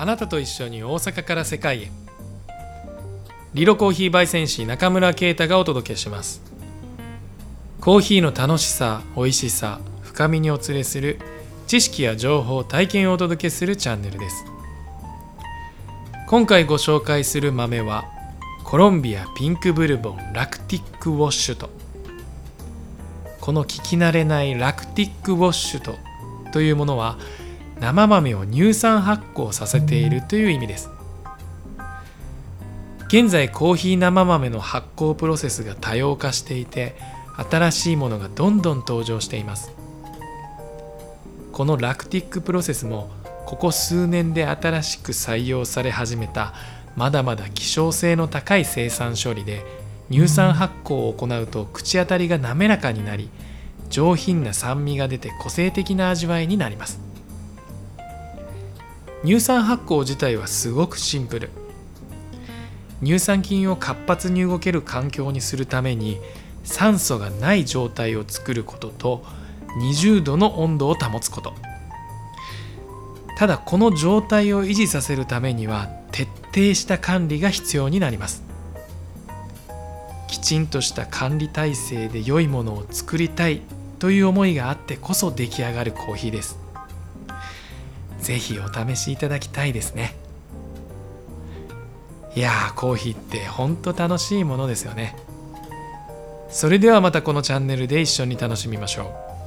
あなたと一緒に大阪から世界へ。リロコーヒー焙煎士中村啓太がお届けします。コーヒーの楽しさ美味しさ深みにお連れする知識や情報体験をお届けするチャンネルです。今回ご紹介する豆はコロンビアピンクブルボンラクティックウォッシュと。この聞き慣れないラクティックウォッシュとというものは生豆を乳酸発酵させているという意味です。現在コーヒー生豆の発酵プロセスが多様化していて新しいものがどんどん登場しています。このラクティックプロセスもここ数年で新しく採用され始めたまだまだ希少性の高い生産処理で乳酸発酵を行うと口当たりが滑らかになり上品な酸味が出て個性的な味わいになります。乳酸発酵自体はすごくシンプル。乳酸菌を活発に動ける環境にするために酸素がない状態を作ることと20度の温度を保つこと。ただこの状態を維持させるためには徹底した管理が必要になります。きちんとした管理体制で良いものを作りたいという思いがあってこそ出来上がるコーヒーです。ぜひお試しいただきたいですね。いやーコーヒーってほんと楽しいものですよね。それではまたこのチャンネルで一緒に楽しみましょう。